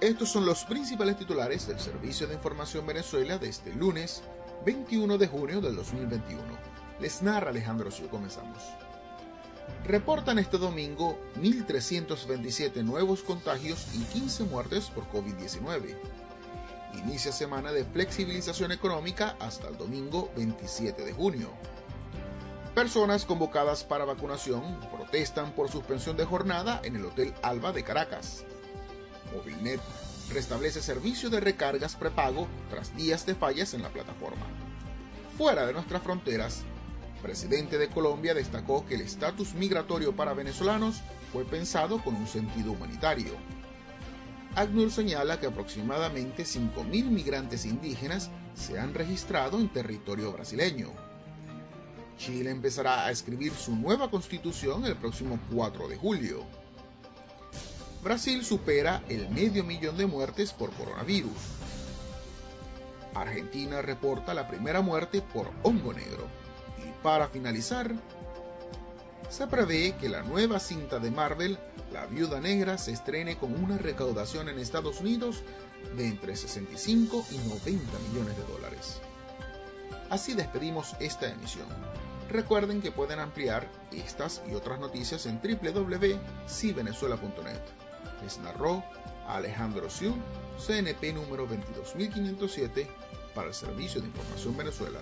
Estos son los principales titulares del Servicio de Información Venezuela de este lunes 21 de junio del 2021. Les narra Alejandro Sio. Comenzamos. Reportan este domingo 1.327 nuevos contagios y 15 muertes por COVID-19. Inicia semana de flexibilización económica hasta el domingo 27 de junio. Personas convocadas para vacunación protestan por suspensión de jornada en el Hotel Alba de Caracas. Movilnet restablece servicio de recargas prepago tras días de fallas en la plataforma. Fuera de nuestras fronteras, presidente de Colombia destacó que el estatus migratorio para venezolanos fue pensado con un sentido humanitario. ACNUR señala que aproximadamente 5.000 migrantes indígenas se han registrado en territorio brasileño. Chile empezará a escribir su nueva constitución el próximo 4 de julio. Brasil supera el medio millón de muertes por coronavirus. Argentina reporta la primera muerte por hongo negro. Y para finalizar, se prevé que la nueva cinta de Marvel, La Viuda Negra, se estrene con una recaudación en Estados Unidos de entre 65 y 90 millones de dólares. Así despedimos esta emisión. Recuerden que pueden ampliar estas y otras noticias en www.civenezuela.net. Les narró Alejandro Siu, CNP número 22507 para el Servicio de Información Venezuela.